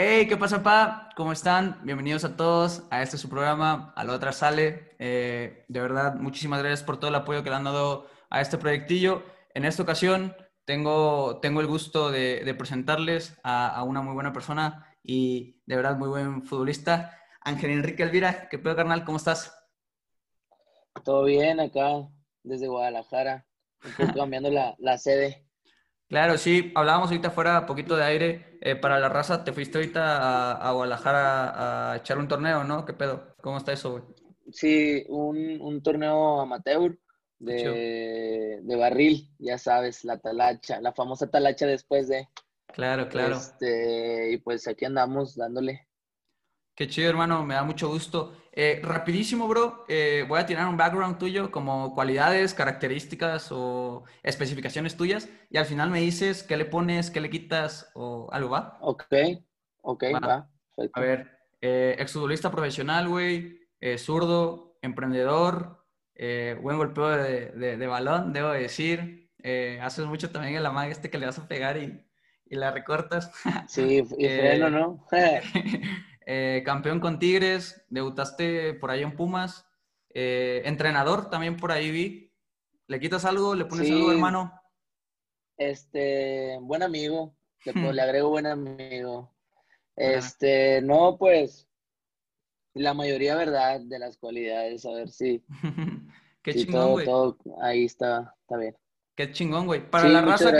Hey, ¿qué pasa, pa? ¿Cómo están? Bienvenidos a todos a este su programa, a la otra sale. Eh, de verdad, muchísimas gracias por todo el apoyo que le han dado a este proyectillo. En esta ocasión tengo, tengo el gusto de, presentarles a, una muy buena persona y de verdad muy buen futbolista, Ángel Enrique Elvira. ¿Qué pedo, carnal? ¿Cómo estás? Todo bien acá, desde Guadalajara, cambiando la, la sede. Claro, sí, hablábamos ahorita fuera poquito de aire. Eh, para la raza, te fuiste ahorita a, Guadalajara a, echar un torneo, ¿no? ¿Qué pedo? ¿Cómo está eso, güey? Sí, un, torneo amateur de, de, barril, ya sabes, la talacha, la famosa talacha después de. Claro, claro. Este, y pues aquí andamos dándole. Qué chido, hermano, me da mucho gusto. Eh, rapidísimo, bro, eh, voy a tirar un background tuyo como cualidades, características o especificaciones tuyas y al final me dices qué le pones, qué le quitas o algo, ¿va? Ok, ok, va. A ver, eh, exfutbolista profesional, güey, eh, zurdo, emprendedor, buen golpeo de, balón, debo decir. haces mucho también en la magia este que le vas a pegar y, y la recortas. Sí, y freno, ¿no? Eh, campeón con Tigres, debutaste por ahí en Pumas, eh, entrenador también por ahí vi. ¿Le quitas algo? ¿Le pones algo, hermano? Este, buen amigo, le, agrego buen amigo. Este, no, pues, la mayoría, ¿verdad? De las cualidades, a ver si. Qué chingón, güey. Todo, ahí está, está bien. Qué chingón, güey. Para la raza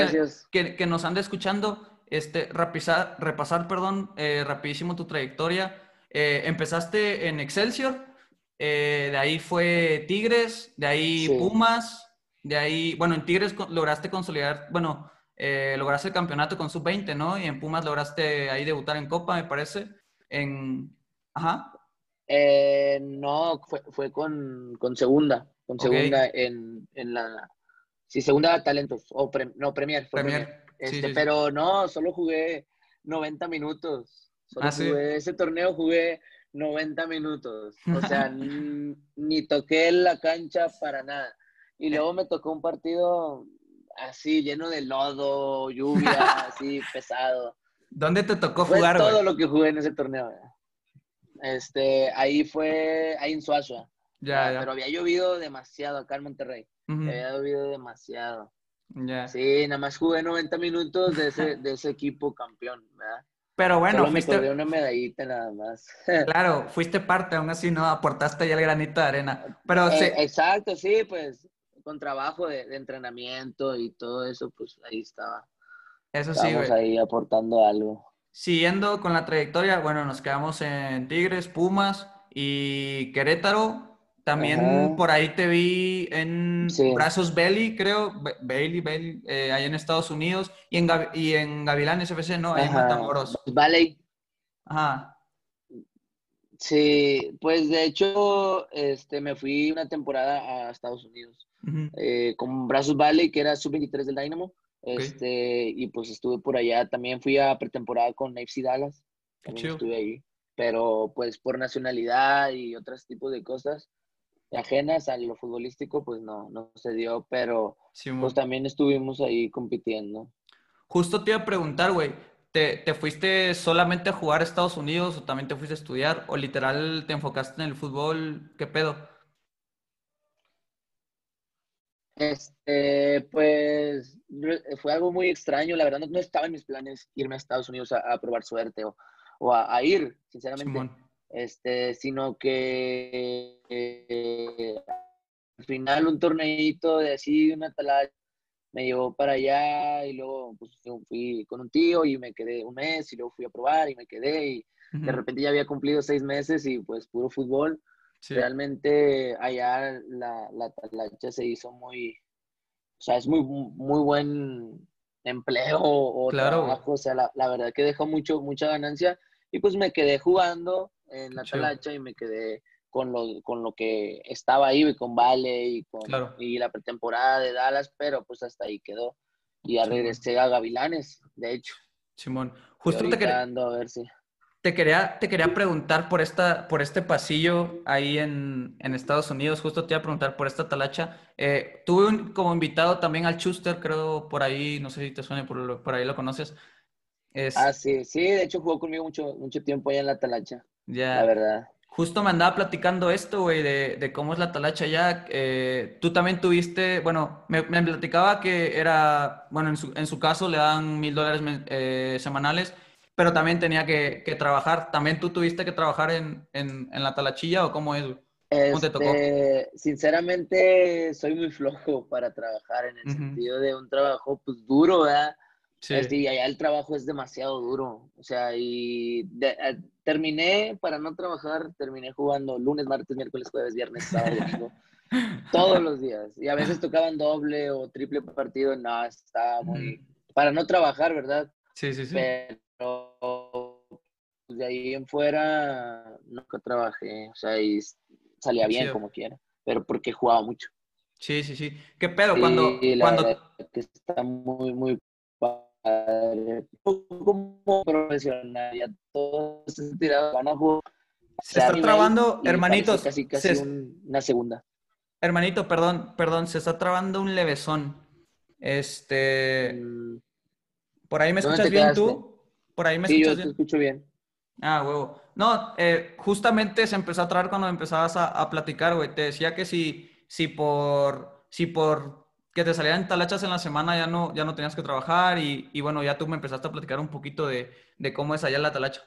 que, que, nos anda escuchando, este, repasar, repasar perdón, eh, rapidísimo tu trayectoria. Eh, empezaste en Excelsior, eh, de ahí fue Tigres, de ahí Pumas, de ahí, bueno, en Tigres lograste consolidar, bueno, lograste el campeonato con sub-20, ¿no? Y en Pumas lograste ahí debutar en Copa, me parece. En, ajá. no, fue, con, segunda, con segunda en, la, sí, segunda talentos, o no, Premier. premier. Este, pero no, solo jugué 90 minutos. Solo ah, jugué, ese torneo jugué 90 minutos. O sea, ni toqué la cancha para nada. Y luego me tocó un partido así, lleno de lodo, lluvia, así, pesado. ¿Dónde te tocó jugar? Todo lo que jugué en ese torneo. Este, ahí fue, ahí en Suazua. Ya, ya. Pero había llovido demasiado acá en Monterrey. Había llovido demasiado. Sí, nada más jugué 90 minutos de ese, de ese equipo campeón, ¿verdad? Pero bueno, Solo fuiste... me una medallita nada más. claro, fuiste parte, aún así no aportaste ya el granito de arena. Pero eh, Exacto, sí, pues con trabajo de, entrenamiento y todo eso, pues ahí estaba. Eso sí, güey. ahí aportando algo. Siguiendo con la trayectoria, bueno, nos quedamos en Tigres, Pumas y Querétaro. También por ahí te vi en Brazos Belly, creo, Bailey, Bailey, eh, ahí en Estados Unidos, y en, y en Gavilanes FC, ¿no? Ahí en Matamoros. Valley. Ajá. Sí, pues de hecho, este, me fui una temporada a Estados Unidos eh, con Brazos Valley, que era sub-23 del Dynamo, este, y pues estuve por allá. También fui a pretemporada con AFC Dallas, también estuve ahí, pero pues por nacionalidad y otros tipos de cosas, ajenas a lo futbolístico, pues no, no se dio, pero pues también estuvimos ahí compitiendo. Justo te iba a preguntar, güey, ¿te, ¿te, fuiste solamente a jugar a Estados Unidos o también te fuiste a estudiar o literal te enfocaste en el fútbol? ¿Qué pedo? Este, pues fue algo muy extraño, la verdad no, estaba en mis planes irme a Estados Unidos a, probar suerte o, o a, ir, sinceramente este, sino que eh, al final un torneito de así, una talacha, me llevó para allá y luego pues, fui con un tío y me quedé un mes y luego fui a probar y me quedé y de repente ya había cumplido seis meses y pues puro fútbol. Realmente allá la, la talacha se hizo muy, o sea, es muy, muy buen empleo o trabajo, o sea, la, la, verdad que dejó mucho, mucha ganancia y pues me quedé jugando en la talacha y me quedé con lo, con lo que estaba ahí, con Vale y, con, y la pretemporada de Dallas, pero pues hasta ahí quedó. Y ya regresé a Gavilanes, de hecho. Simón, justo te quería, a ver si... te quería, te quería preguntar por, esta, por este pasillo ahí en, en Estados Unidos, justo te iba a preguntar por esta talacha. Eh, tuve como invitado también al Chuster, creo, por ahí, no sé si te suena, por, por ahí lo conoces. Ah, sí, sí, de hecho jugó conmigo mucho, mucho tiempo allá en la talacha. Ya. La verdad. Justo me andaba platicando esto, güey, de, cómo es la talacha ya. Eh, tú también tuviste, bueno, me, platicaba que era, bueno, en su, caso le dan mil dólares eh, semanales, pero también tenía que, trabajar. ¿También tú tuviste que trabajar en, la talachilla o cómo es? ¿Cómo te tocó? Este, sinceramente, soy muy flojo para trabajar en el sentido de un trabajo, pues, duro, ¿verdad? Sí. Este, y allá el trabajo es demasiado duro. O sea, y terminé para no trabajar, terminé jugando lunes, martes, miércoles, jueves, viernes, sábado, domingo. todos los días. Y a veces tocaban doble o triple partido. No, estaba muy. Para no trabajar, ¿verdad? Sí, sí, sí. Pero pues, de ahí en fuera nunca trabajé. O sea, y salía bien como quiera. Pero porque jugaba mucho. Sí, sí, sí. ¿Qué pedo? cuando. cuando... Que está muy, muy como profesional, ya van a jugar. Se está trabando, hermanitos. Casi, casi una segunda. Hermanito, perdón, perdón, se está trabando un levesón. Este. ¿Por ahí me escuchas bien tú? ¿Por ahí me sí, yo te escucho bien. Ah, huevo. No, eh, justamente se empezó a trabar cuando empezabas a, a platicar, güey. Te decía que si, si por. Si por que te salían talachas en la semana, ya no, ya no tenías que trabajar y, y bueno, ya tú me empezaste a platicar un poquito de, de cómo es allá la talacha.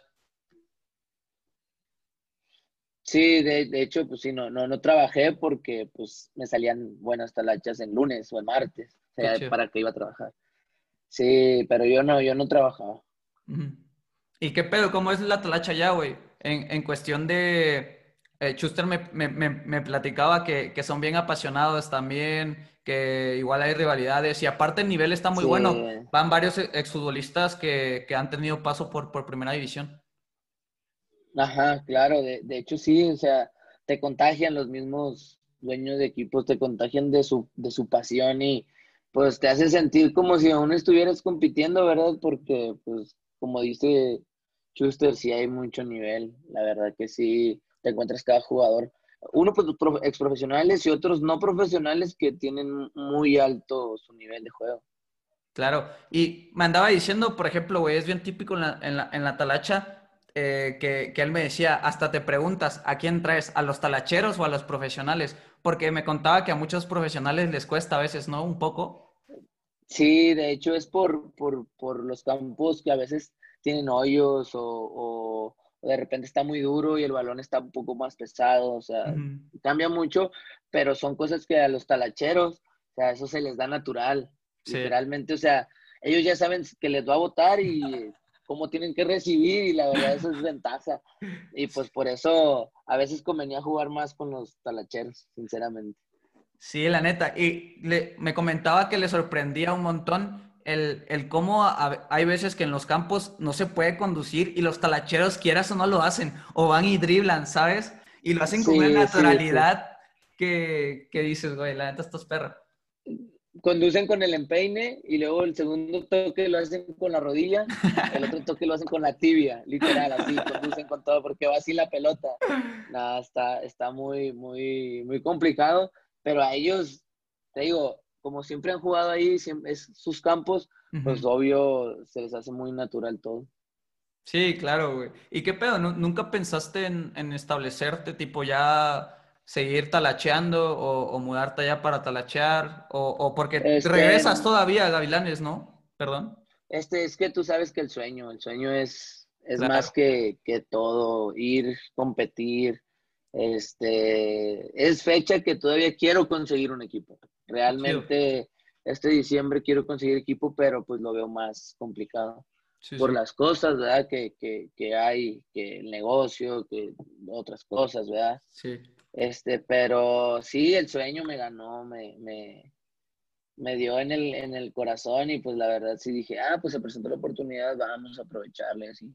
Sí, de, de, hecho, pues sí, no, no, no trabajé porque pues me salían buenas talachas en lunes o en martes, o sea, para que iba a trabajar. Sí, pero yo no, yo no trabajaba. ¿Y qué pedo? ¿Cómo es la talacha ya, güey? En, en, cuestión de... Eh, Chuster me, me, me, me platicaba que, que, son bien apasionados también, que igual hay rivalidades y aparte el nivel está muy bueno. Van varios exfutbolistas que, que han tenido paso por, por primera división. Ajá, claro, de, de, hecho sí, o sea, te contagian los mismos dueños de equipos, te contagian de su, de su pasión y pues te hace sentir como si aún estuvieras compitiendo, ¿verdad? Porque pues como dice Schuster, sí hay mucho nivel, la verdad que sí, te encuentras cada jugador uno pues, ex profesionales y otros no profesionales que tienen muy alto su nivel de juego. Claro, y me andaba diciendo, por ejemplo, güey, es bien típico en la, en la, en la talacha eh, que, que, él me decía, hasta te preguntas, ¿a quién traes? ¿A los talacheros o a los profesionales? Porque me contaba que a muchos profesionales les cuesta a veces, ¿no? Un poco. Sí, de hecho es por, por, por los campos que a veces tienen hoyos o de repente está muy duro y el balón está un poco más pesado, o sea, cambia mucho, pero son cosas que a los talacheros, o sea, eso se les da natural, literalmente, o sea, ellos ya saben que les va a votar y cómo tienen que recibir y la verdad eso es ventaja. Y pues por eso a veces convenía jugar más con los talacheros, sinceramente. Sí, la neta. Y le, me comentaba que le sorprendía un montón el, el cómo hay veces que en los campos no se puede conducir y los talacheros, quieras o no lo hacen, o van y driblan, ¿sabes? Y lo hacen con una naturalidad Que, que, dices, güey, la neta, estos perros. Conducen con el empeine y luego el segundo toque lo hacen con la rodilla, el otro toque lo hacen con la tibia, literal, así, conducen con todo porque va así la pelota. Nada, está, está muy, muy, muy complicado, pero a ellos, te digo, como siempre han jugado ahí, es sus campos, pues obvio se les hace muy natural todo. Sí, claro, güey. ¿Y qué pedo? ¿Nunca pensaste en, establecerte, tipo ya seguir talacheando o, mudarte allá para talachear? O, porque este, regresas todavía a Gavilanes, ¿no? Perdón. Este, es que tú sabes que el sueño, el sueño es, es más que, que todo, ir, competir. Este, es fecha que todavía quiero conseguir un equipo. Realmente este diciembre quiero conseguir equipo, pero pues lo veo más complicado. por las cosas, ¿verdad? Que, que, que, hay, que el negocio, que otras cosas, ¿verdad? Sí. Este, pero sí, el sueño me ganó, me, me, me dio en el, en el corazón y pues la verdad sí dije, ah, pues se presentó la oportunidad, vamos a aprovecharle así.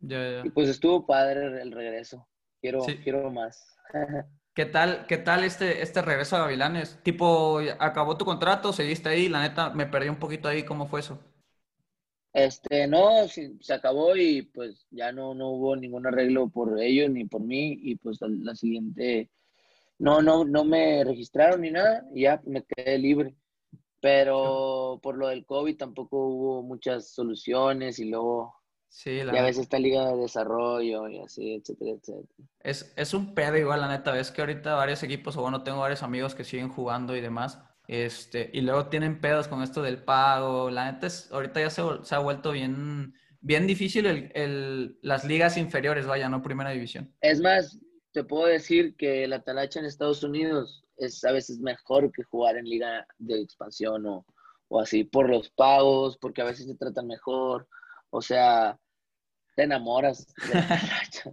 Ya, Y pues estuvo padre el regreso. Quiero, quiero más. ¿Qué tal, qué tal este, este regreso a Gavilanes? Tipo, ¿acabó tu contrato? ¿Seguiste ahí? La neta, me perdí un poquito ahí. ¿Cómo fue eso? Este, no, se acabó y pues ya no, no hubo ningún arreglo por ellos ni por mí y pues la siguiente, no, no, no me registraron ni nada y ya me quedé libre. pero por lo del COVID tampoco hubo muchas soluciones y luego Sí, la y a veces está liga de desarrollo y así, etcétera, etcétera. Es, es un pedo igual, la neta. Ves que ahorita varios equipos, o bueno, tengo varios amigos que siguen jugando y demás. Este, y luego tienen pedos con esto del pago. La neta es, ahorita ya se, se ha vuelto bien, bien difícil el, el, las ligas inferiores, vaya, no primera división. Es más, te puedo decir que la talacha en Estados Unidos es a veces mejor que jugar en liga de expansión o, o así, por los pagos, porque a veces se tratan mejor. O sea, te enamoras de la talacha.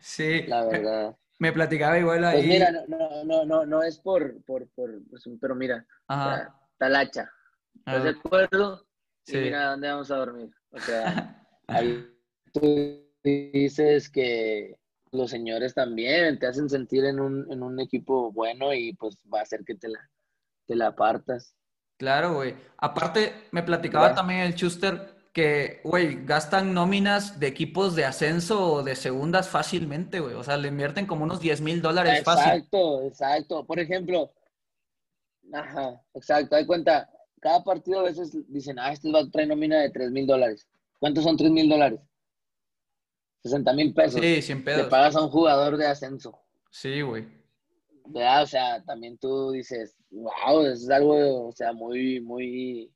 sí. La verdad. Me platicaba igual pues ahí. Pues mira, no, no, no, no es por, por, por, pues, pero mira, talacha. ¿Estás de acuerdo? Sí. mira, ¿dónde vamos a dormir? O sea, ahí tú dices que los señores también te hacen sentir en un, en un equipo bueno y pues va a hacer que te la, te la apartas. Claro, güey. Aparte, me platicaba también el Chuster que, güey, gastan nóminas de equipos de ascenso o de segundas fácilmente, güey. O sea, le invierten como unos 10 mil dólares fácil. Exacto, exacto. Por ejemplo, ajá, exacto. Hay cuenta, cada partido a veces dicen, ah, este va a traer nómina de 3 mil dólares. ¿Cuántos son 3 mil dólares? 60 mil pesos. Sí, 100 pesos. Le pagas a un jugador de ascenso. Sí, güey. O sea, también tú dices, wow, es algo, o sea, muy, muy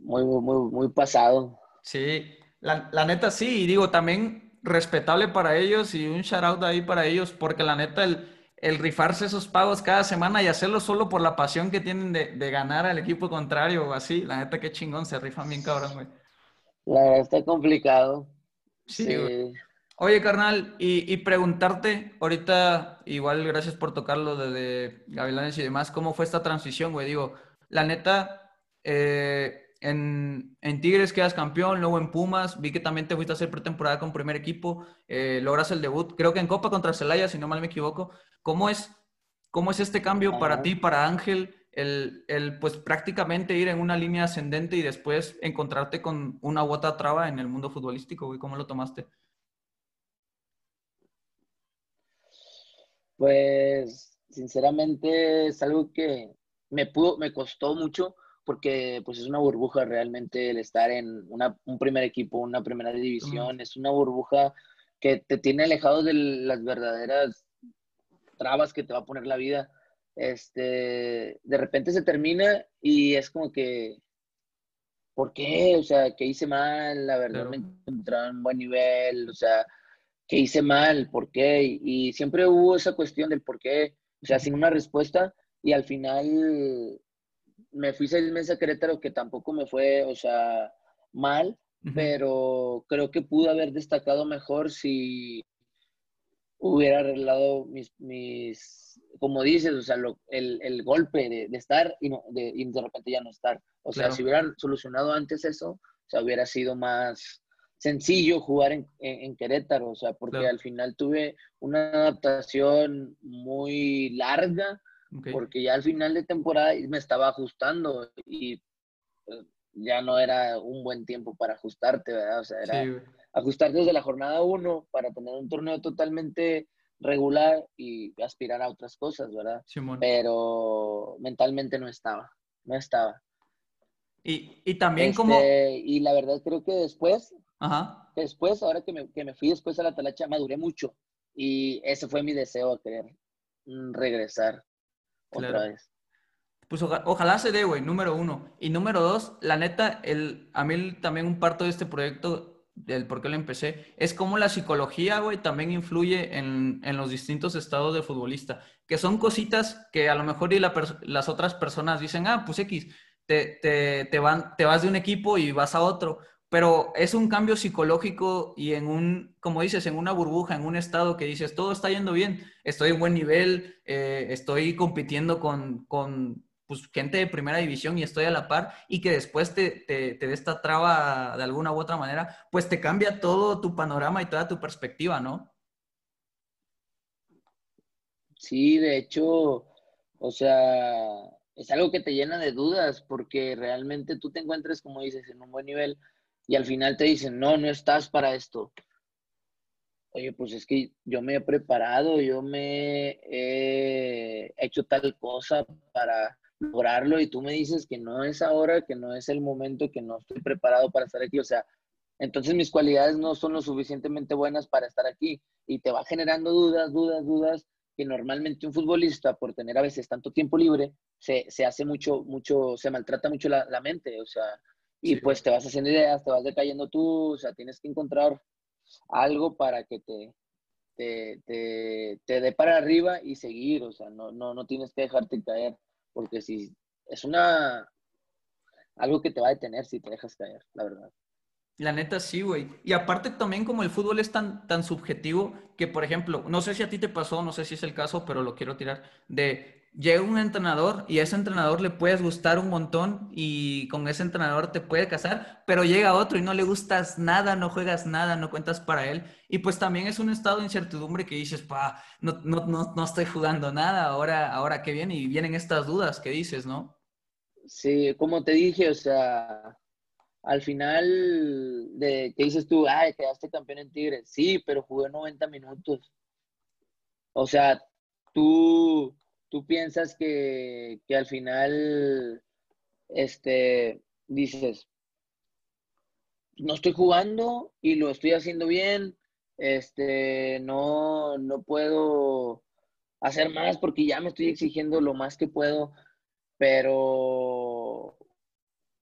muy, muy, muy pasado. Sí, la, la, neta sí, y digo, también respetable para ellos y un shout out ahí para ellos, porque la neta el, el rifarse esos pagos cada semana y hacerlo solo por la pasión que tienen de, de ganar al equipo contrario o así, la neta qué chingón, se rifan bien cabrón, güey. La verdad está complicado. Sí. Oye, carnal, y, y, preguntarte, ahorita, igual gracias por tocarlo desde Gavilanes y demás, ¿cómo fue esta transición, güey? Digo, la neta, eh, en, Tigres quedas campeón, luego en Pumas, vi que también te fuiste a hacer pretemporada con primer equipo, eh, logras el debut, creo que en Copa contra Celaya, si no mal me equivoco. ¿Cómo es, cómo es este cambio para ti, para Ángel, el, el, pues prácticamente ir en una línea ascendente y después encontrarte con una u otra traba en el mundo futbolístico, ¿Cómo lo tomaste? Pues, sinceramente, es algo que me, pudo, me costó mucho porque pues es una burbuja realmente el estar en un primer equipo, una primera división, es una burbuja que te tiene alejado de las verdaderas trabas que te va a poner la vida. Este, de repente se termina y es como que, ¿por qué? O sea, ¿qué hice mal? La verdad me encontraba en buen nivel, o sea, ¿qué hice mal? ¿Por qué? Y, siempre hubo esa cuestión del por qué, o sea, sin una respuesta y al final me fui seis meses a Querétaro, que tampoco me fue, o sea, mal, pero creo que pude haber destacado mejor si hubiera arreglado mis, mis como dices, o sea, el, el, golpe de, de estar y, no, de, y de repente ya no estar. O sea, si hubieran solucionado antes eso, o sea, hubiera sido más sencillo jugar en, en, Querétaro, o sea, porque al final tuve una adaptación muy larga porque ya al final de temporada me estaba ajustando y pues, ya no era un buen tiempo para ajustarte, ¿verdad? O sea, era ajustar desde la jornada uno para tener un torneo totalmente regular y aspirar a otras cosas, ¿verdad? Pero mentalmente no estaba, no estaba. Y, y también como... Este, y la verdad creo que después, Ajá. después, ahora que me, que me fui después a la talacha, maduré mucho. Y ese fue mi deseo, querer mm, regresar otra vez. Pues ojalá se dé, güey, número uno. Y número dos, la neta, el, a mí también un parto de este proyecto, del por qué lo empecé, es como la psicología, güey, también influye en, en, los distintos estados de futbolista. Que son cositas que a lo mejor y las otras personas dicen, ah, pues X, te, te, te, van, te vas de un equipo y vas a otro pero es un cambio psicológico y en un, como dices, en una burbuja, en un estado que dices, todo está yendo bien, estoy en buen nivel, eh, estoy compitiendo con, con pues, gente de primera división y estoy a la par, y que después te, te, te dé esta traba de alguna u otra manera, pues te cambia todo tu panorama y toda tu perspectiva, ¿no? Sí, de hecho, o sea, es algo que te llena de dudas, porque realmente tú te encuentras, como dices, en un buen nivel y al final te dicen, no, no estás para esto. Oye, pues es que yo me he preparado, yo me he hecho tal cosa para lograrlo y tú me dices que no es ahora, que no es el momento, que no estoy preparado para estar aquí, o sea, entonces mis cualidades no son lo suficientemente buenas para estar aquí y te va generando dudas, dudas, dudas que normalmente un futbolista por tener a veces tanto tiempo libre se, hace mucho, mucho, se maltrata mucho la, mente, o sea, y pues te vas haciendo ideas, te vas decayendo tú, o sea, tienes que encontrar algo para que te, te, te, te dé para arriba y seguir, o sea, no, no, no tienes que dejarte caer porque si es una algo que te va a detener si te dejas caer, la verdad. La neta sí, güey. Y aparte también como el fútbol es tan, tan subjetivo que, por ejemplo, no sé si a ti te pasó, no sé si es el caso, pero lo quiero tirar, de llega un entrenador y a ese entrenador le puedes gustar un montón y con ese entrenador te puede casar, pero llega otro y no le gustas nada, no juegas nada, no cuentas para él. Y pues también es un estado de incertidumbre que dices, pa, no, no, no, no estoy jugando nada, ahora, ahora qué viene, y vienen estas dudas que dices, ¿no? Sí, como te dije, o sea, al final de que dices tú, ay, quedaste campeón en Tigres. Sí, pero jugué 90 minutos. O sea, tú, tú piensas que, que al final, este, dices, no estoy jugando y lo estoy haciendo bien, este, no, no puedo hacer más porque ya me estoy exigiendo lo más que puedo, pero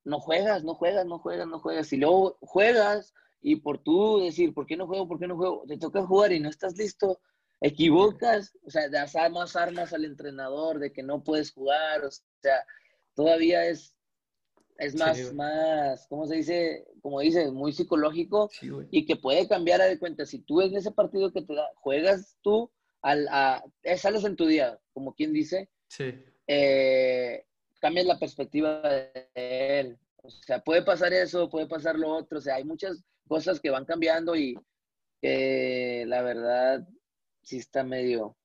no juegas, no juegas, no juegas, no juegas. Y luego juegas y por tú decir, ¿por qué no juego? ¿Por qué no juego? Te toca jugar y no estás listo, equivocas, o sea, das más armas al entrenador de que no puedes jugar, o sea, todavía es, es más, más, ¿cómo se dice? Como dices, muy psicológico y que puede cambiar a de cuenta. Si tú en ese partido que te da, juegas tú, al, a, eh, sales en tu día, como quien dice, sí. eh, cambias la perspectiva de él. O sea, puede pasar eso, puede pasar lo otro. O sea, hay muchas cosas que van cambiando y que la verdad sí está medio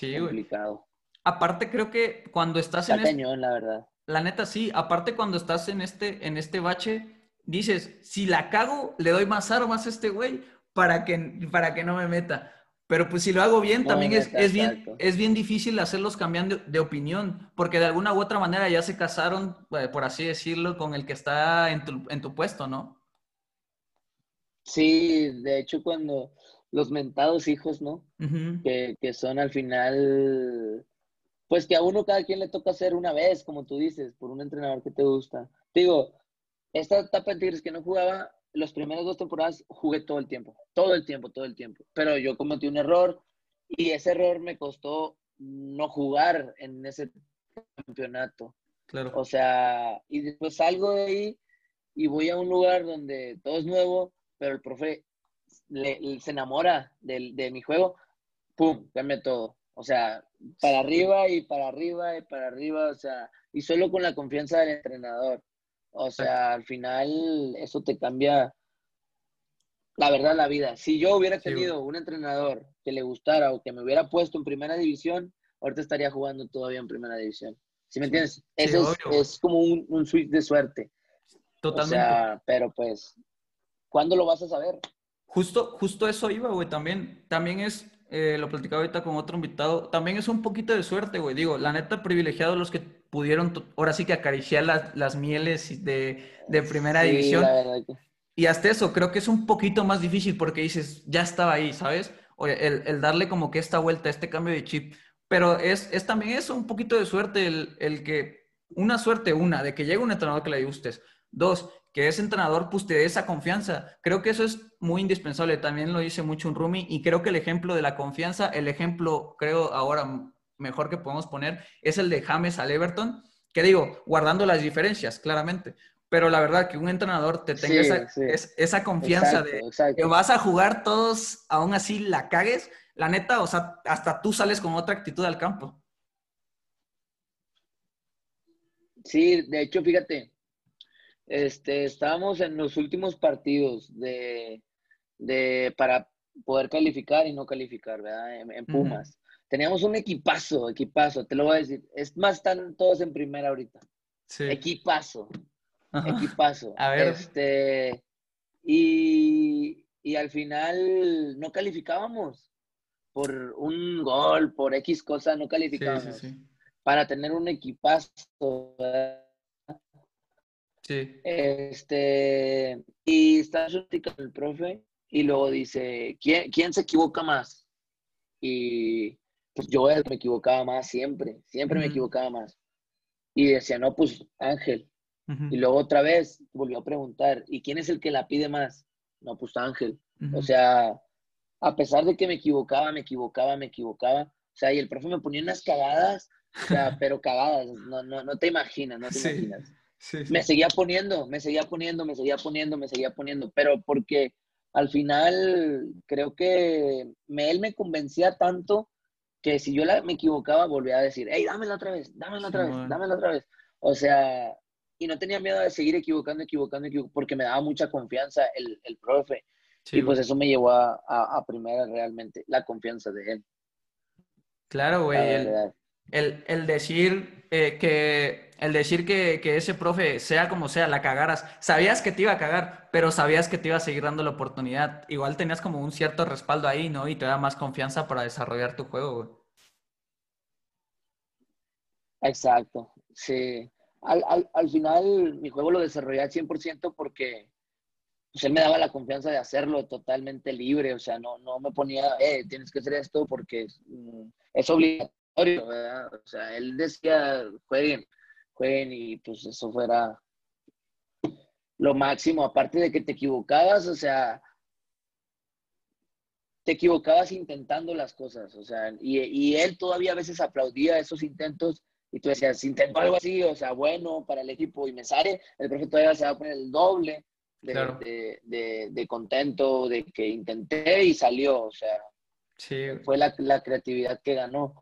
complicado. Aparte, creo que cuando estás en. Este la verdad. La neta, sí. Aparte, cuando estás en este, en este bache, dices: si la cago, le doy más armas a este güey para que, para que no me meta. Pero pues si lo hago bien, también es, es, bien, es bien difícil hacerlos cambiando de, opinión, porque de alguna u otra manera ya se casaron, eh, por así decirlo, con el que está en tu, en tu puesto, ¿no? Sí, de hecho cuando los mentados hijos, ¿no? que, que, son al final, pues que a uno cada quien le toca hacer una vez, como tú dices, por un entrenador que te gusta. Digo, esta etapa de Tigres que no jugaba, los primeros dos temporadas jugué todo el tiempo, todo el tiempo, todo el tiempo. Pero yo cometí un error y ese error me costó no jugar en ese campeonato. Claro. O sea, y después salgo de ahí y voy a un lugar donde todo es nuevo, pero el profe se enamora de, de mi juego, ¡pum! Cambia todo. O sea, para arriba y para arriba y para arriba, o sea, y solo con la confianza del entrenador. O sea, al final eso te cambia, la verdad, la vida. Si yo hubiera tenido un entrenador que le gustara o que me hubiera puesto en primera división, ahorita estaría jugando todavía en primera división. ¿Sí me entiendes? Eso es, como un, un switch de suerte. Totalmente. O sea, pero pues, ¿cuándo lo vas a saber? Justo, justo eso iba, güey. También, también es, eh, lo platicaba ahorita con otro invitado, también es un poquito de suerte, güey. Digo, la neta, privilegiado los que pudieron ahora sí que acariciar las, las mieles de, de primera división. Y hasta eso, creo que es un poquito más difícil porque dices, ya estaba ahí, ¿sabes? el, el, darle como que esta vuelta, este cambio de chip. Pero es, es también eso, un poquito de suerte, el, el, que, una suerte, una, de que llegue un entrenador que le gustes. Dos, que ese entrenador pues te dé esa confianza. Creo que eso es muy indispensable. También lo dice mucho un Rumi y creo que el ejemplo de la confianza, el ejemplo, creo ahora mejor que podemos poner es el de James al Everton, que digo, guardando las diferencias, claramente. Pero la verdad que un entrenador te tenga esa, confianza de que vas a jugar todos, aún así la cagues, la neta, o sea, hasta tú sales con otra actitud al campo. Sí, de hecho, fíjate, este, estábamos en los últimos partidos de, de para poder calificar y no calificar, ¿verdad? En, Pumas teníamos un equipazo, equipazo, te lo voy a decir. Es más, están todos en primera ahorita. Sí. Equipazo. Equipazo. A ver. Este, y, y al final no calificábamos por un gol, por X cosa, no calificábamos. Sí, sí, para tener un equipazo. Sí. Este, y está con el profe y luego dice, ¿quién, ¿quién se equivoca más? Y pues yo me equivocaba más siempre, siempre me equivocaba más. Y decía, no, pues Ángel. Y luego otra vez volvió a preguntar, ¿y quién es el que la pide más? No, pues Ángel. O sea, a pesar de que me equivocaba, me equivocaba, me equivocaba. O sea, y el profe me ponía unas cagadas, o sea, pero cagadas, no, no, no te imaginas, no te imaginas. Me seguía poniendo, me seguía poniendo, me seguía poniendo, me seguía poniendo, pero porque al final creo que él me convencía tanto que si yo la, me equivocaba, volvía a decir, hey, dámela otra vez, dámela otra vez, dámela otra vez. O sea, y no tenía miedo de seguir equivocando, equivocando, equivocando porque me daba mucha confianza el, el profe. y pues eso me llevó a, a, primera realmente, la confianza de él. Claro, güey. El, el, decir eh, que el decir que, que, ese profe, sea como sea, la cagaras, sabías que te iba a cagar, pero sabías que te iba a seguir dando la oportunidad. Igual tenías como un cierto respaldo ahí, ¿no? Y te da más confianza para desarrollar tu juego, güey. Exacto, sí. Al, al, al, final mi juego lo desarrollé al 100% porque pues, él me daba la confianza de hacerlo totalmente libre, o sea, no, no me ponía, eh, tienes que hacer esto porque es, mm, es obligatorio, ¿verdad? O sea, él decía, jueguen, jueguen y pues eso fuera lo máximo, aparte de que te equivocabas, o sea, te equivocabas intentando las cosas, o sea, y, y, él todavía a veces aplaudía esos intentos y tú decías, intento algo así, o sea, bueno, para el equipo y me sale, el profe todavía se va a poner el doble de, de, de, contento de que intenté y salió, o sea, fue la, la creatividad que ganó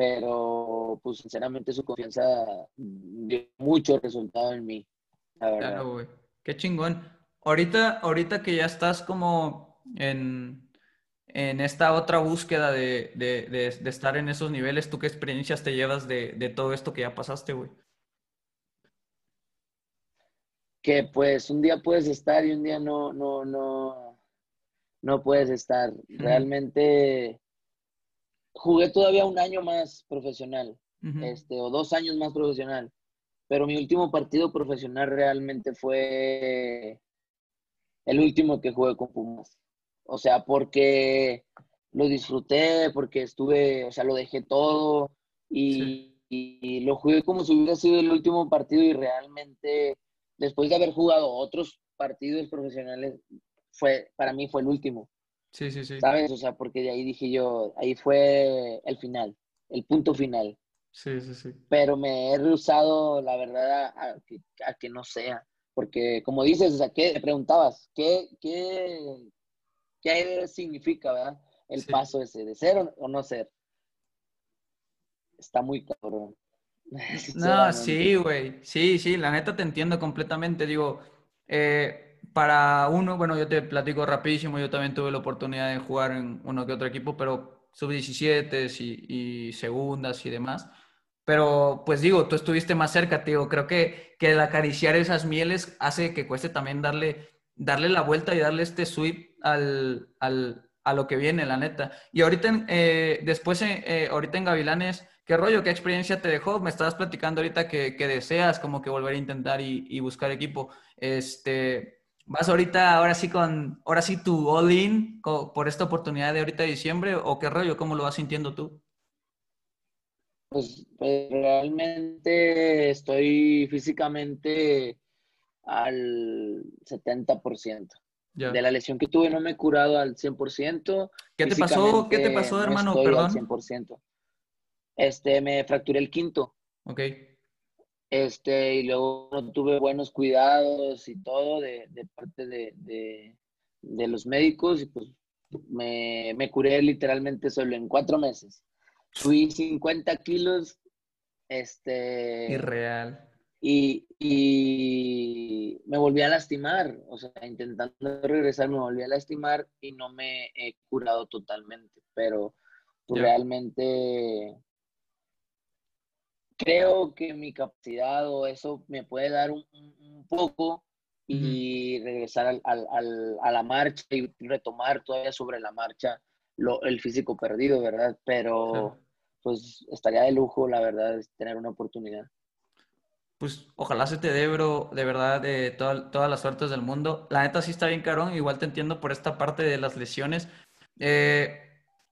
pero pues sinceramente su confianza dio mucho resultado en mí. Claro, güey. Qué chingón. Ahorita, ahorita que ya estás como en, en esta otra búsqueda de, de, de, estar en esos niveles, ¿tú qué experiencias te llevas de, de todo esto que ya pasaste, güey? Que pues un día puedes estar y un día no, no, no, no puedes estar. Realmente jugué todavía un año más profesional, este, o dos años más profesional, pero mi último partido profesional realmente fue el último que jugué con Pumas. O sea, porque lo disfruté, porque estuve, o sea, lo dejé todo y, y, lo jugué como si hubiera sido el último partido y realmente, después de haber jugado otros partidos profesionales, fue, para mí fue el último. Sí, sí, sí. ¿Sabes? O sea, porque de ahí dije yo, ahí fue el final, el punto final. Sí, sí, sí. Pero me he rehusado, la verdad, a, que, no sea. Porque, como dices, o sea, ¿qué? Te preguntabas, ¿qué, qué, qué significa, verdad? El paso ese, de ser o, no ser. Está muy cabrón. No, sí, güey. Sí, sí, la neta te entiendo completamente. Digo, eh, para uno, bueno, yo te platico rapidísimo, yo también tuve la oportunidad de jugar en uno que otro equipo, pero sub-17 y, y, segundas y demás. Pero pues digo, tú estuviste más cerca, tío. Creo que, que el acariciar esas mieles hace que cueste también darle, darle la vuelta y darle este sweep al, al, a lo que viene, la neta. Y ahorita, eh, después, eh, eh, ahorita en Gavilanes, ¿qué rollo, qué experiencia te dejó? Me estabas platicando ahorita que, que deseas como que volver a intentar y, y buscar equipo. Este, ¿Vas ahorita, ahora sí con, ahora sí tu all-in por esta oportunidad de ahorita de diciembre o qué rollo? ¿Cómo lo vas sintiendo tú? Pues, pues realmente estoy físicamente al 70%. De la lesión que tuve no me he curado al 100%. ¿Qué te pasó? ¿Qué te pasó, hermano? Perdón. Al 100%. Este, me fracturé el quinto. Ok. Este, y luego no tuve buenos cuidados y todo de, parte de, los médicos y pues me, me, curé literalmente solo en cuatro meses. Fui 50 kilos. Este. Irreal. Y, y me volví a lastimar, o sea, intentando regresar me volví a lastimar y no me he curado totalmente, pero realmente creo que mi capacidad o eso me puede dar un, poco y regresar al, al, a la marcha y retomar todavía sobre la marcha lo, el físico perdido, ¿verdad? Pero, pues estaría de lujo, la verdad, tener una oportunidad. Pues ojalá se te dé, bro, de verdad, de todas las suertes del mundo. La neta sí está bien carón, igual te entiendo por esta parte de las lesiones. Eh,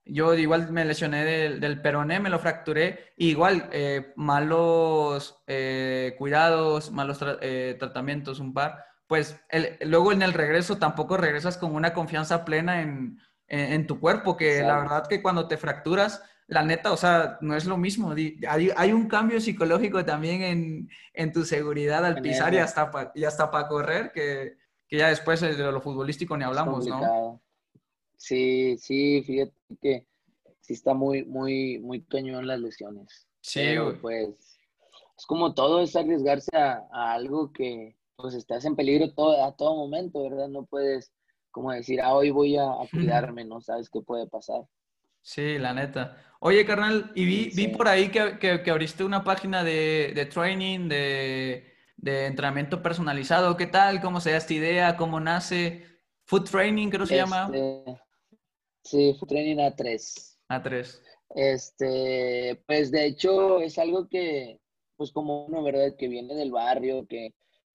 yo igual me lesioné del, peroné, me lo fracturé. igual, eh, malos eh, cuidados, malos tratamientos, un par. Pues luego en el regreso tampoco regresas con una confianza plena en, en, tu cuerpo, que la verdad que cuando te fracturas, la neta, o sea, no es lo mismo. Hay, hay un cambio psicológico también en, en tu seguridad al pisar y hasta, y hasta para correr, que, que, ya después de lo futbolístico ni hablamos, ¿no? Sí, sí, fíjate que sí está muy, muy, muy cañón las lesiones. Sí, pues es como todo, es arriesgarse a, a, algo que pues estás en peligro todo, a todo momento, ¿verdad? No puedes como decir, ah, hoy voy a, cuidarme, no sabes qué puede pasar. Sí, la neta. Oye, carnal, y vi, vi por ahí que, que, abriste una página de, de training, de, de, entrenamiento personalizado. ¿Qué tal? ¿Cómo se da esta idea? ¿Cómo nace? Food Training, creo que se llama. Sí, Food Training A3. A3. Este, pues de hecho es algo que, pues como uno, ¿verdad? Que viene del barrio, que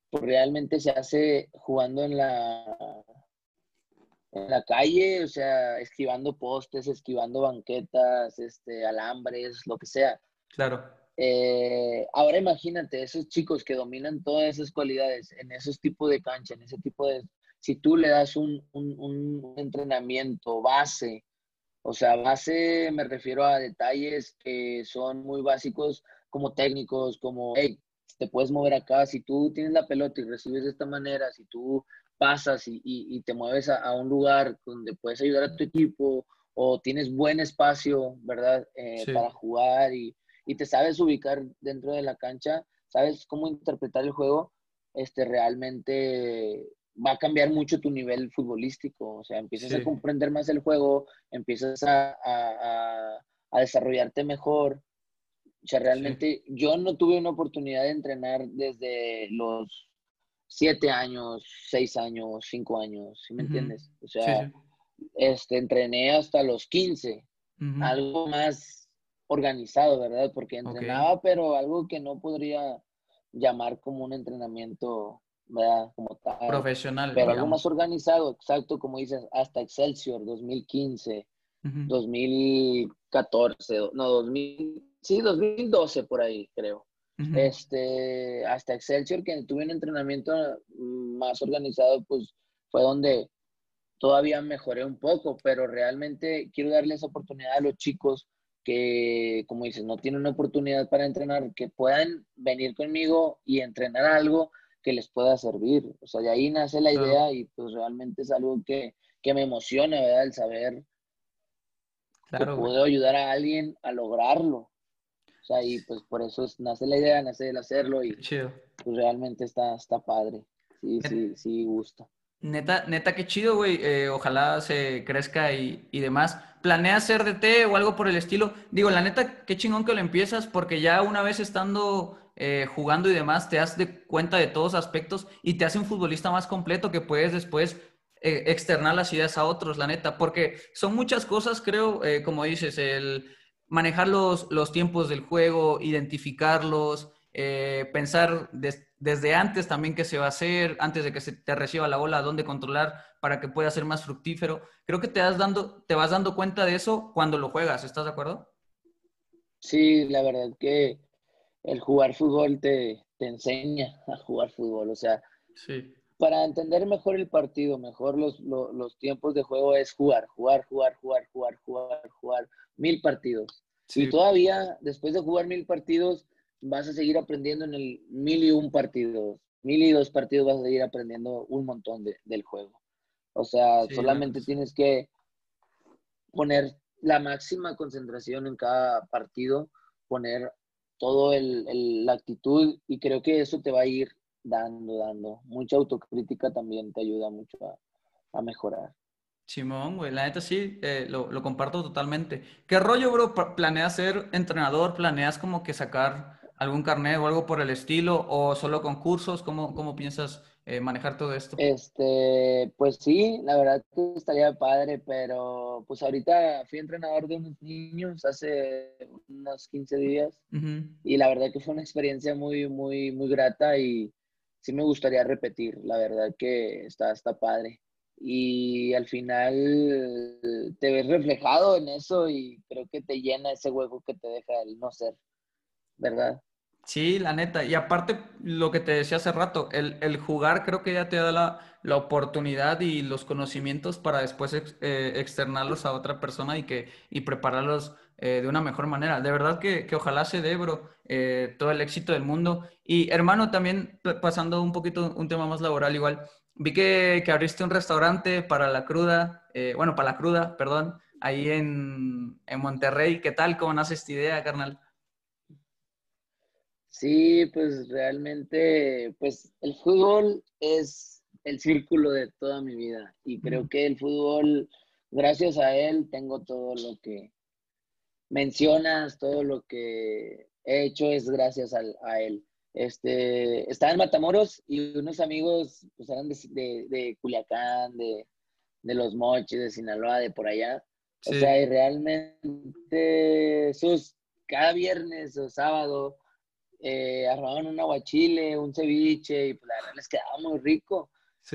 pues, realmente se hace jugando en la, en la calle, o sea, esquivando postes, esquivando banquetas, este, alambres, lo que sea. Claro. Eh, ahora imagínate, esos chicos que dominan todas esas cualidades en esos tipos de cancha, en ese tipo de... Si tú le das un, un, un entrenamiento base, o sea, base me refiero a detalles que son muy básicos como técnicos, como, hey, te puedes mover acá, si tú tienes la pelota y recibes de esta manera, si tú pasas y, te mueves a, un lugar donde puedes ayudar a tu equipo o tienes buen espacio, ¿verdad? Eh, para jugar y, te sabes ubicar dentro de la cancha, sabes cómo interpretar el juego, este, realmente va a cambiar mucho tu nivel futbolístico. O sea, empiezas a comprender más el juego, empiezas a, a, desarrollarte mejor. O sea, realmente yo no tuve una oportunidad de entrenar desde los siete años, seis años, cinco años, ¿sí me entiendes? O sea, este, entrené hasta los 15, algo más organizado, ¿verdad? Porque entrenaba, pero algo que no podría llamar como un entrenamiento, ¿verdad? Como tal. Profesional. Pero algo más organizado, exacto, como dices, hasta Excelsior 2015, 2014, no, 2000, sí, 2012 por ahí, creo este, hasta Excelsior, que tuve un entrenamiento más organizado, pues fue donde todavía mejoré un poco, pero realmente quiero darles oportunidad a los chicos que, como dices, no tienen una oportunidad para entrenar, que puedan venir conmigo y entrenar algo que les pueda servir. O sea, de ahí nace la idea y pues realmente es algo que, que me emociona, ¿verdad? El saber que puedo ayudar a alguien a lograrlo. O sea, y pues por eso nace la idea, nace el hacerlo y pues realmente está, está padre. Sí, sí, sí, gusta. Neta, neta, qué chido, güey. Eh, ojalá se crezca y, y demás. ¿Planeas ser DT o algo por el estilo? Digo, la neta, qué chingón que lo empiezas, porque ya una vez estando eh, jugando y demás, te das de cuenta de todos aspectos y te hace un futbolista más completo que puedes después eh, externar las ideas a otros, la neta. Porque son muchas cosas, creo, como dices, el manejar los, los tiempos del juego, identificarlos, eh, pensar desde antes también qué se va a hacer, antes de que se te reciba la bola, dónde controlar para que pueda ser más fructífero. Creo que te, vas dando, te vas dando cuenta de eso cuando lo juegas, ¿estás de acuerdo? Sí, la verdad que el jugar fútbol te, te enseña a jugar fútbol, o sea, sí. para entender mejor el partido, mejor los, los, los tiempos de juego es jugar, jugar, jugar, jugar, jugar, jugar, jugar, mil partidos. Y todavía, después de jugar mil partidos, vas a seguir aprendiendo en el mil y un partidos. Mil y dos partidos vas a seguir aprendiendo un montón de, del juego. O sea, solamente tienes que poner la máxima concentración en cada partido, poner todo el, la actitud y creo que eso te va a ir dando, dando. Mucha autocrítica también te ayuda mucho a mejorar. Simón, güey, la neta sí, eh, lo, comparto totalmente. ¿Qué rollo, bro? ¿Planeas ser entrenador? ¿Planeas como que sacar algún carnet o algo por el estilo? ¿O solo concursos? ¿Cómo, cómo piensas eh, manejar todo esto? Este, pues sí, la verdad que estaría padre, pero pues ahorita fui entrenador de unos niños hace unos 15 días y la verdad que fue una experiencia muy, muy, muy grata y sí me gustaría repetir, la verdad que está, está padre. Y al final te ves reflejado en eso y creo que te llena ese hueco que te deja el no ser, ¿verdad? Sí, la neta. Y aparte, lo que te decía hace rato, el, jugar creo que ya te da la, oportunidad y los conocimientos para después eh, externarlos a otra persona y, que, y prepararlos eh, de una mejor manera. De verdad que, ojalá se dé, bro, eh, todo el éxito del mundo. Y hermano, también pasando un poquito un tema más laboral igual, vi que, que abriste un restaurante para la cruda, bueno, para la cruda, perdón, ahí en, en Monterrey. ¿Qué tal? ¿Cómo nace esta idea, carnal? Sí, pues realmente, pues el fútbol es el círculo de toda mi vida y creo que el fútbol, gracias a él, tengo todo lo que mencionas, todo lo que he hecho es gracias a, él. Este, estaba en Matamoros y unos amigos pues eran de, de, Culiacán, de, de, Los Mochis, de Sinaloa, de por allá. O sea, y realmente sus, cada viernes o sábado eh, armaban un aguachile, un ceviche, y pues la verdad les quedaba muy rico.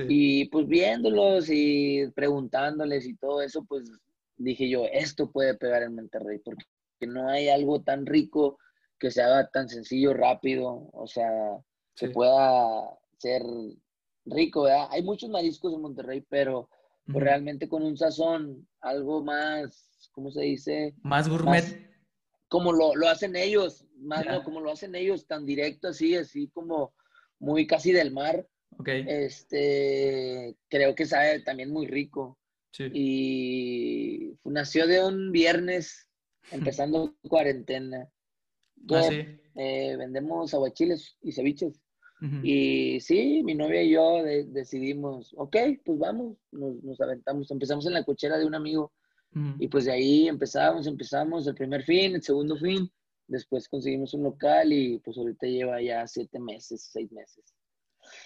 Y pues viéndolos y preguntándoles y todo eso, pues dije yo, esto puede pegar en Monterrey, porque no hay algo tan rico que se haga tan sencillo, rápido, o sea, que pueda ser rico, ¿verdad? Hay muchos mariscos en Monterrey, pero pues, realmente con un sazón, algo más, ¿cómo se dice? Más gourmet como lo, lo hacen ellos, más no como lo hacen ellos, tan directo así, así como muy casi del mar. Okay. Este, creo que sabe también muy rico. Sí. Y nació de un viernes, empezando cuarentena. Ah, sí. eh, vendemos aguachiles y ceviches. Y sí, mi novia y yo decidimos, ok, pues vamos, nos, nos, aventamos. Empezamos en la cochera de un amigo y pues de ahí empezamos, empezamos el primer fin, el segundo fin, después conseguimos un local y pues ahorita lleva ya siete meses, seis meses.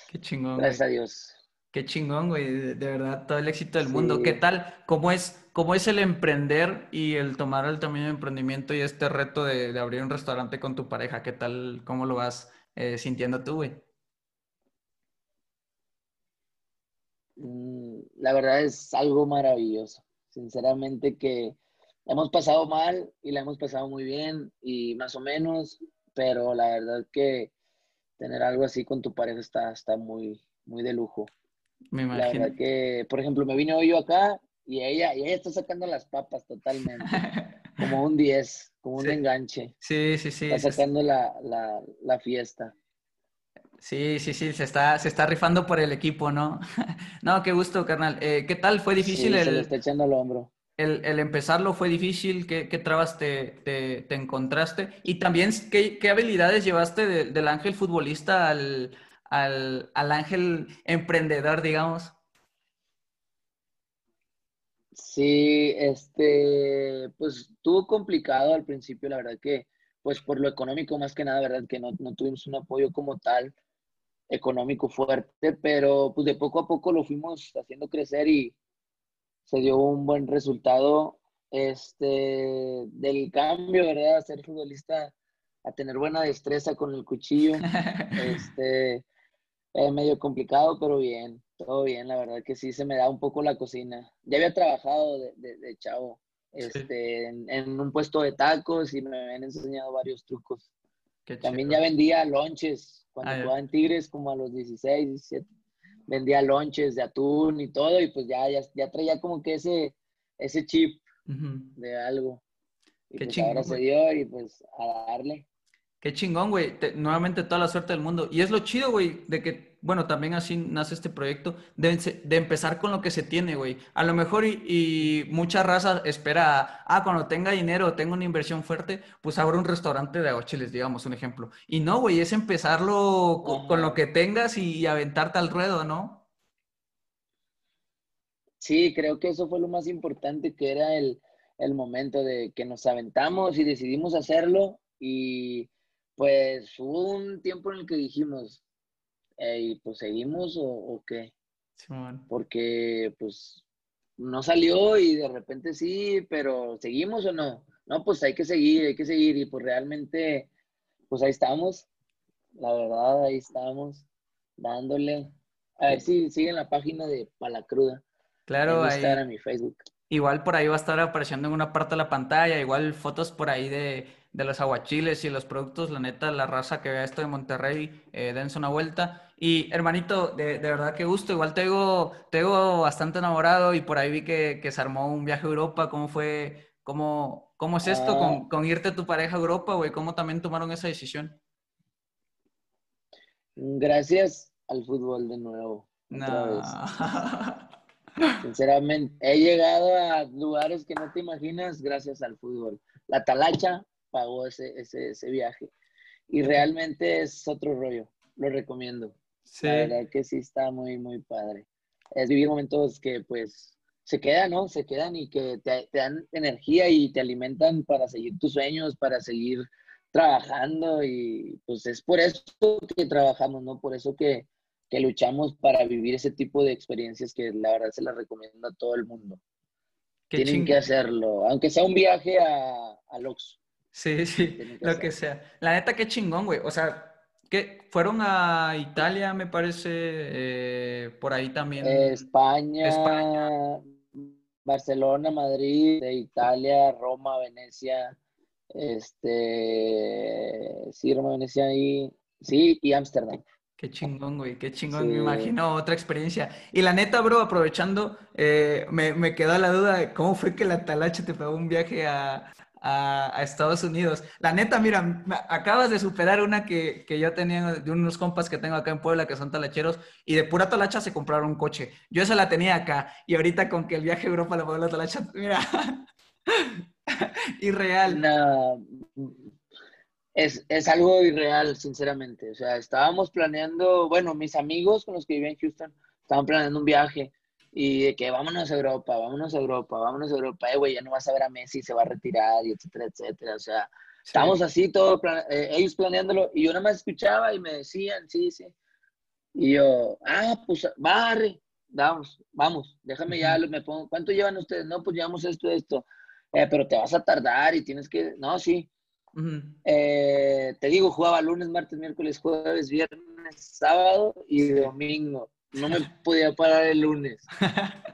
Qué chingón. Gracias a Dios. Qué chingón, güey, de, verdad, todo el éxito del mundo. ¿Qué tal? ¿Cómo es, ¿Cómo es el emprender y el tomar el tamaño de emprendimiento y este reto de, abrir un restaurante con tu pareja? ¿Qué tal? ¿Cómo lo vas eh, sintiendo tú, güey? Mm, la verdad es algo maravilloso sinceramente que hemos pasado mal y la hemos pasado muy bien y más o menos, pero la verdad que tener algo así con tu pareja está, está muy, muy de lujo. Me imagino. La verdad que, por ejemplo, me vine hoy yo acá y ella, y ella está sacando las papas totalmente. como un 10, como un enganche. Sí, sí, sí. Está sacando la, la, la fiesta. Sí, sí, sí, se está, se está rifando por el equipo, ¿no? no, qué gusto, carnal. Eh, ¿Qué tal? ¿Fue difícil el, se le está echando al hombro. El, el empezarlo fue difícil? ¿Qué, qué trabas te, te, encontraste? Y también, ¿qué, qué habilidades llevaste del ángel futbolista al, al, al ángel emprendedor, digamos? Sí, este, pues estuvo complicado al principio, la verdad que, pues por lo económico más que nada, verdad que no, no tuvimos un apoyo como tal económico fuerte, pero pues de poco a poco lo fuimos haciendo crecer y se dio un buen resultado este, del cambio, ¿verdad? A ser futbolista, a tener buena destreza con el cuchillo. este, es medio complicado, pero bien, todo bien, la verdad que sí se me da un poco la cocina. Ya había trabajado de, de, chavo este, en, un puesto de tacos y me habían enseñado varios trucos. También ya vendía lonches, cuando ah, jugaba en Tigres, como a los 16, 17, vendía lonches de atún y todo, y pues ya, ya, traía como que ese, ese chip de algo. Y Qué pues chingón, ahora se dio y pues a darle. Qué chingón, güey. nuevamente toda la suerte del mundo. Y es lo chido, güey, de que, bueno, también así nace este proyecto, de, de empezar con lo que se tiene, güey. A lo mejor y, mucha raza espera, ah, cuando tenga dinero, tenga una inversión fuerte, pues abro un restaurante de aguachiles, digamos, un ejemplo. Y no, güey, es empezarlo con, lo que tengas y aventarte al ruedo, ¿no? Sí, creo que eso fue lo más importante, que era el, el momento de que nos aventamos y decidimos hacerlo y pues hubo un tiempo en el que dijimos, ¿y pues seguimos o, qué? Porque pues no salió y de repente sí, pero ¿seguimos o no? No, pues hay que seguir, hay que seguir y pues realmente, pues ahí estamos, la verdad, ahí estamos, dándole. A ver si siguen la página de Palacruda. Claro, ahí. En mi Facebook. Igual por ahí va a estar apareciendo en una parte de la pantalla, igual fotos por ahí de, de los aguachiles y los productos. La neta, la raza que vea esto de Monterrey, eh, dense una vuelta. Y hermanito, de, de, verdad que gusto. Igual te digo, te bastante enamorado y por ahí vi que, que se armó un viaje a Europa. ¿Cómo fue? ¿Cómo, cómo es esto con, ah. con irte tu pareja a Europa, güey? ¿Cómo también tomaron esa decisión? Gracias al fútbol de nuevo. No. Sinceramente, he llegado a lugares que no te imaginas gracias al fútbol. La Talacha pagó ese, ese, ese viaje. Y realmente es otro rollo. Lo recomiendo. Sí. La verdad que sí está muy, muy padre. Es vivir momentos que pues se quedan, ¿no? Se quedan y que te, te dan energía y te alimentan para seguir tus sueños, para seguir trabajando y pues es por eso que trabajamos, ¿no? Por eso que, que luchamos para vivir ese tipo de experiencias que la verdad se las recomiendo a todo el mundo. Tienen que hacerlo, aunque sea un viaje a, a Lox. Sí, sí, lo que sea. La neta, qué chingón, güey. O sea, que fueron a Italia, me parece, eh, por ahí también. España, España, Barcelona, Madrid, Italia, Roma, Venecia, este, sí, Roma, Venecia y, sí, y Ámsterdam. Qué chingón, güey, qué chingón, me imagino otra experiencia. Y la neta, bro, aprovechando, eh, me, me, quedó la duda de cómo fue que la Talacha te pagó un viaje a, a, Estados Unidos. La neta, mira, acabas de superar una que, que, yo tenía de unos compas que tengo acá en Puebla que son talacheros y de pura talacha se compraron un coche. Yo esa la tenía acá y ahorita con que el viaje a Europa la la talacha, mira, irreal. No, es, es, algo irreal, sinceramente. O sea, estábamos planeando, bueno, mis amigos con los que viven en Houston estaban planeando un viaje y de que vámonos a Europa, vámonos a Europa, vámonos a Europa, eh, güey, ya no vas a ver a Messi, se va a retirar, y etcétera, etcétera. O sea, estamos así, todo, eh, ellos planeándolo, y yo nada más escuchaba y me decían, sí, sí. Y yo, ah, pues, barre, vamos, vamos, déjame ya, me pongo, ¿cuánto llevan ustedes? No, pues llevamos esto, esto. Eh, pero te vas a tardar y tienes que, no, sí, eh, te digo, jugaba lunes, martes, miércoles, jueves, viernes, sábado y domingo. No me podía parar el lunes.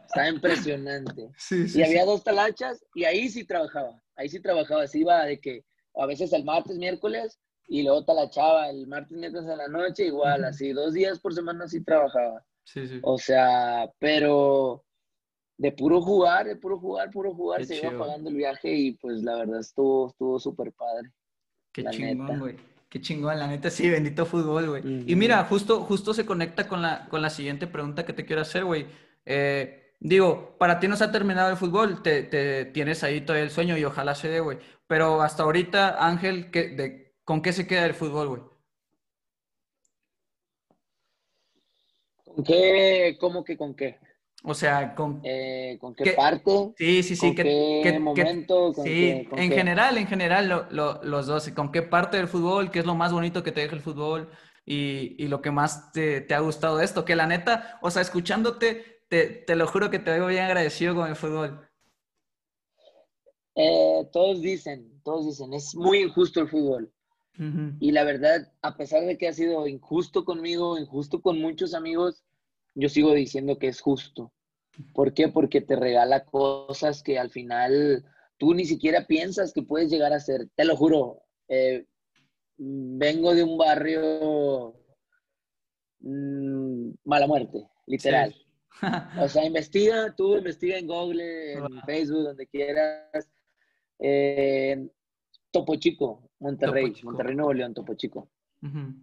Estaba impresionante. y había dos talachas y ahí sí trabajaba. Ahí sí trabajaba. Se iba de que a veces el martes, miércoles y luego talachaba el martes, miércoles en la noche, igual, así. Dos días por semana sí trabajaba. O sea, pero de puro jugar, de puro jugar, puro jugar, se iba pagando el viaje y pues la verdad estuvo estuvo súper padre. Qué chingón, güey. Qué chingón, la neta, sí, bendito fútbol, güey. Y mira, justo, justo se conecta con la, con la siguiente pregunta que te quiero hacer, güey. Eh, digo, para ti no se ha terminado el fútbol, te, te, tienes ahí todo el sueño y ojalá se dé, güey. Pero hasta ahorita, Ángel, ¿qué, de, ¿con qué se queda el fútbol, güey? ¿Con qué? ¿Cómo que con qué? O sea, ¿con, eh, ¿con qué, parte? Sí, sí, sí. ¿Con qué, momento? sí, en general, en general, los dos. ¿Con qué parte del fútbol? ¿Qué es lo más bonito que te deja el fútbol? Y, lo que más te, ha gustado de esto. Que la neta, o sea, escuchándote, te, lo juro que te veo bien agradecido con el fútbol. Eh, todos dicen, todos dicen, es muy injusto el fútbol. Y la verdad, a pesar de que ha sido injusto conmigo, injusto con muchos amigos, yo sigo diciendo que es justo. ¿Por qué? Porque te regala cosas que al final tú ni siquiera piensas que puedes llegar a ser. Te lo juro. Eh, vengo de un barrio mm, mala muerte, literal. o sea, investiga, tú investiga en Google, en Facebook, donde quieras. Topo Chico, Monterrey, Monterrey Nuevo León, Topo Chico.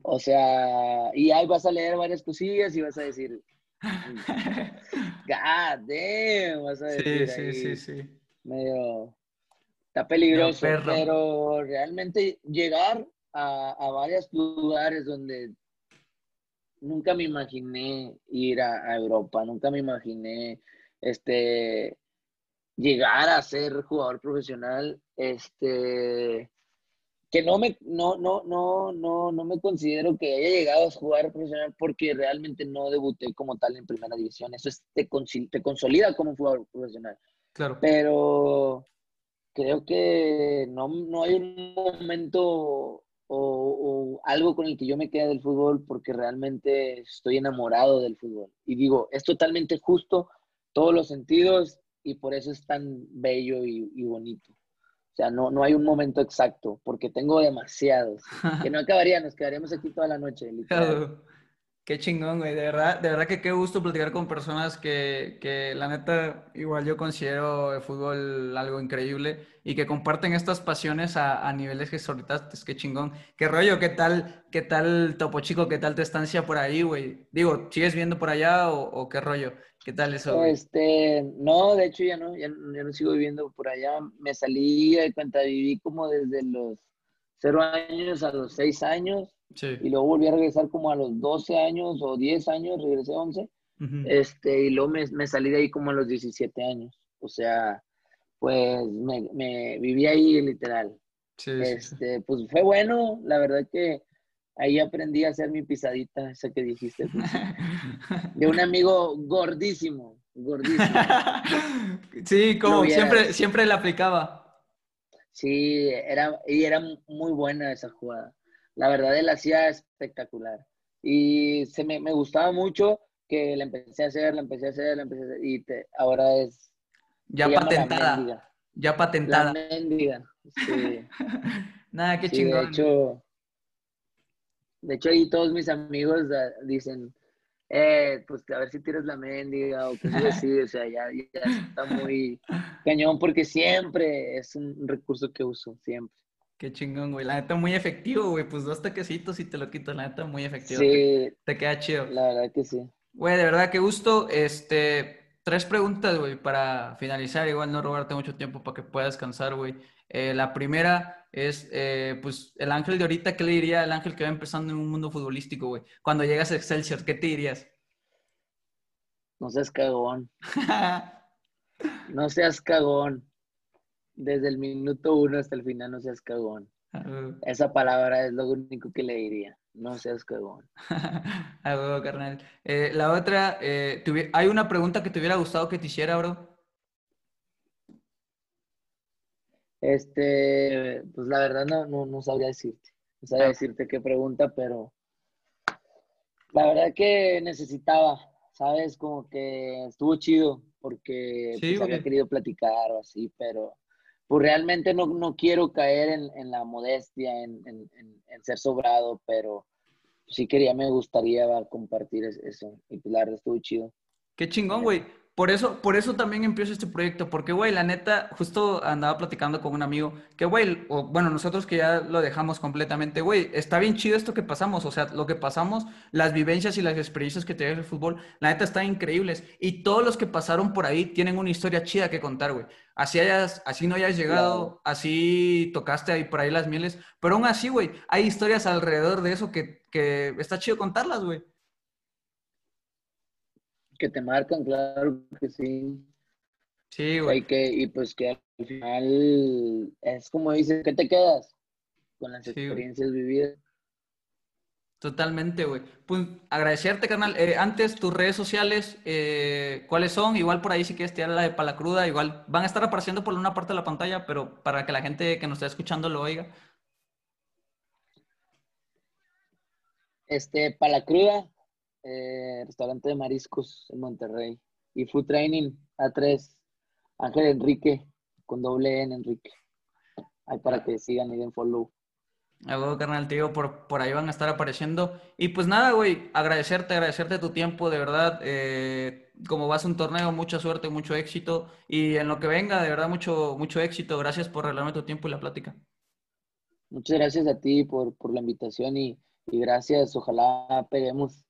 O sea, y ahí vas a leer varias cosillas y vas a decir, God damn, vas a decir sí, sí, sí, Medio. Está peligroso, pero realmente llegar a, a varios lugares donde nunca me imaginé ir a, Europa, nunca me imaginé este llegar a ser jugador profesional, este que no me, no, no, no, no, no me considero que haya llegado a jugar profesional porque realmente no debuté como tal en primera división. Eso es, te, te consolida como jugador profesional. Claro. Pero creo que no, no hay un momento o, algo con el que yo me quede del fútbol porque realmente estoy enamorado del fútbol. Y digo, es totalmente justo, todos los sentidos, y por eso es tan bello y, y bonito. O sea, no, no hay un momento exacto, porque tengo demasiados. Que no acabaría, nos quedaríamos aquí toda la noche. Qué chingón, güey. De verdad, de verdad que qué gusto platicar con personas que, que, la neta, igual yo considero el fútbol algo increíble y que comparten estas pasiones a, niveles que ahorita es que chingón. Qué rollo, qué tal, qué tal Topo Chico, qué tal tu estancia por ahí, güey. Digo, ¿sigues viendo por allá o, qué rollo? ¿Qué tal eso? Este, no, de hecho ya no, ya, ya, no sigo viviendo por allá. Me salí de cuenta, viví como desde los cero años a los seis años y luego volví a regresar como a los 12 años o 10 años, regresé 11. este, y luego me, me, salí de ahí como a los 17 años. O sea, pues me, me viví ahí literal. este, Pues fue bueno, la verdad que ahí aprendí a hacer mi pisadita, esa que dijiste. de un amigo gordísimo, gordísimo. sí, como siempre, siempre la aplicaba. Sí, era, y era muy buena esa jugada. La verdad, él hacía espectacular. Y se me, me, gustaba mucho que la empecé a hacer, la empecé a hacer, la empecé a hacer. Y te, ahora es. Ya patentada. Ya patentada. La mendiga. Sí. Nada, qué chingón. De hecho, de hecho, ahí todos mis amigos ah, dicen, eh, pues a ver si tienes la mendiga o cosas así, o sea, ya, ya está muy cañón porque siempre es un recurso que uso, siempre. Qué chingón, güey. La neta muy efectivo, güey. Pues dos toquecitos y te lo quito. La neta muy efectivo. Sí. Te, queda chido. La verdad que sí. Güey, de verdad qué gusto. Este, tres preguntas, güey, para finalizar. Igual no robarte mucho tiempo para que puedas descansar, güey. Eh, la primera es, eh, pues, el ángel de ahorita, ¿qué le diría al ángel que va empezando en un mundo futbolístico, güey? Cuando llegas a Excelsior, ¿qué te dirías? No seas cagón. no seas cagón desde el minuto uno hasta el final no seas cagón. Esa palabra es lo único que le diría. No seas cagón. Ah, carnal. Eh, la otra, eh, ¿hay una pregunta que te hubiera gustado que te hiciera, bro? Este, pues la verdad no, no, sabría decirte. No sabría ah. decirte qué pregunta, pero la verdad que necesitaba, ¿sabes? Como que estuvo chido porque pues, había querido platicar o así, pero pues realmente no, no quiero caer en, en la modestia, en, en, ser sobrado, pero sí quería, me gustaría compartir eso. Y pues la verdad estuvo chido. Qué chingón, güey. Por eso, por eso también empiezo este proyecto, porque, güey, la neta, justo andaba platicando con un amigo que, güey, o, bueno, nosotros que ya lo dejamos completamente, güey, está bien chido esto que pasamos, o sea, lo que pasamos, las vivencias y las experiencias que te el fútbol, la neta están increíbles. Y todos los que pasaron por ahí tienen una historia chida que contar, güey. Así, hayas, así no hayas llegado, así tocaste ahí por ahí las mieles, pero aún así, güey, hay historias alrededor de eso que, que está chido contarlas, güey que te marcan, claro que sí. Sí, güey. que, y pues que al final es como dices, ¿qué te quedas? Con las experiencias vividas. Totalmente, güey. Pues agradecerte, carnal. Eh, antes, tus redes sociales, eh, ¿cuáles son? Igual por ahí si quieres tirar la de Palacruda, igual van a estar apareciendo por una parte de la pantalla, pero para que la gente que nos está escuchando lo oiga. Este, Palacruda, eh, restaurante de mariscos en Monterrey. Y Food Training A3, Ángel Enrique, con doble N Enrique. Ahí para que sigan y den follow. Algo, carnal, tío, por, por ahí van a estar apareciendo. Y pues nada, güey, agradecerte, agradecerte tu tiempo, de verdad. Eh, como vas a un torneo, mucha suerte, mucho éxito. Y en lo que venga, de verdad, mucho, mucho éxito. Gracias por regalarme tu tiempo y la plática. Muchas gracias a ti por, por la invitación y, y gracias. Ojalá peguemos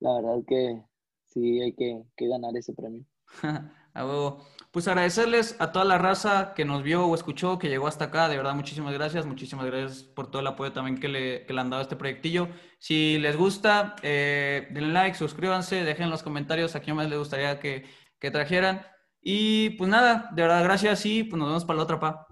la verdad que sí hay que, ganar ese premio. Pues agradecerles a toda la raza que nos vio o escuchó, que llegó hasta acá. De verdad, muchísimas gracias. Muchísimas gracias por todo el apoyo también que le, que le han dado a este proyectillo. Si les gusta, eh, denle like, suscríbanse, dejen en los comentarios a quién más les gustaría que, que trajeran. Y pues nada, de verdad, gracias y pues nos vemos para la otra, pa.